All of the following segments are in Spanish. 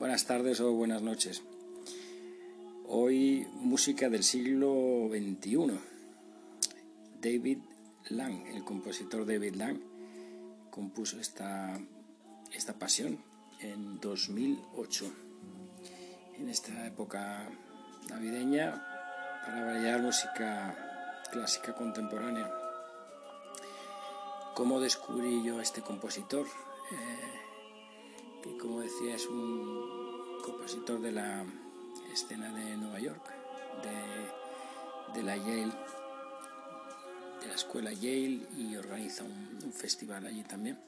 buenas tardes o buenas noches. Hoy música del siglo XXI. David Lang, el compositor David Lang, compuso esta, esta pasión en 2008. En esta época navideña, para variar música clásica contemporánea. ¿Cómo descubrí yo a este compositor? Eh, que como decía es un compositor de la escena de Nueva York, de, la Yale, de la escuela Yale y organiza un, festival allí también.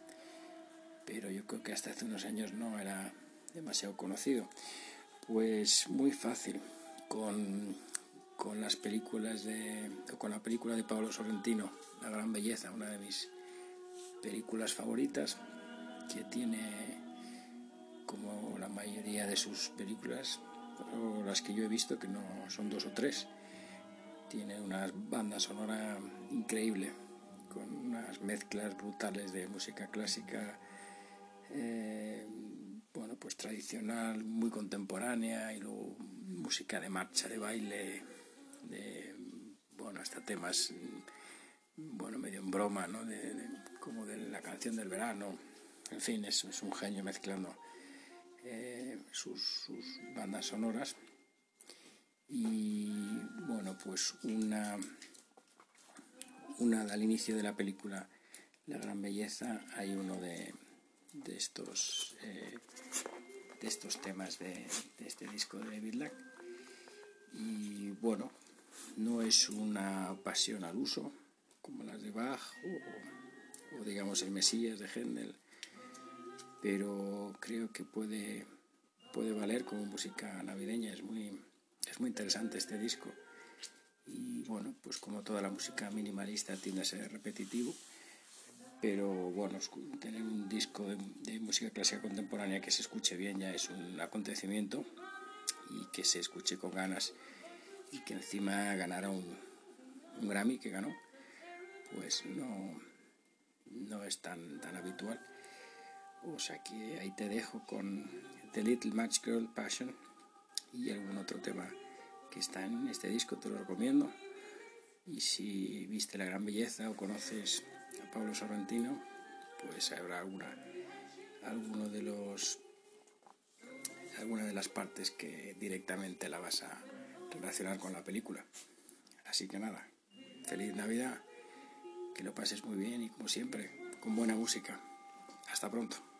Pero yo creo que hasta hace unos años no era demasiado conocido. Pues muy fácil, con, con las películas de, con la película de Pablo Sorrentino, La Gran Belleza, una de mis películas favoritas, que tiene como la mayoría de sus películas, las que yo he visto, que no son dos o tres. Tiene una banda sonora increíble, con unas mezclas brutales de música clásica, eh, bueno, pues tradicional, muy contemporánea, y luego música de marcha, de baile, de, bueno, hasta temas, bueno, medio en broma, ¿no? como de la canción del verano. En fin, es un genio mezclando eh, sus, bandas sonoras. Y bueno, pues una, una al inicio de la película La Gran Belleza hay uno de, de estos eh, de estos temas de, este disco de David Lack. Y bueno, no es una pasión al uso como las de Bach o, o digamos el Mesías de Händel pero creo que puede, puede valer como música navideña. Es muy, es muy interesante este disco. Y bueno, pues como toda la música minimalista tiende a ser repetitivo, pero bueno, tener un disco de, música clásica contemporánea que se escuche bien ya es un acontecimiento y que se escuche con ganas y que encima ganara un, un Grammy que ganó, pues no, no es tan, tan habitual. O sea que ahí te dejo con The Little Match Girl Passion y algún otro tema que está en este disco, te lo recomiendo. Y si viste La Gran Belleza o conoces a Pablo Sorrentino, pues habrá alguna, alguno de los, alguna de las partes que directamente la vas a relacionar con la película. Así que nada, feliz Navidad, que lo pases muy bien y como siempre, con buena música. Hasta pronto.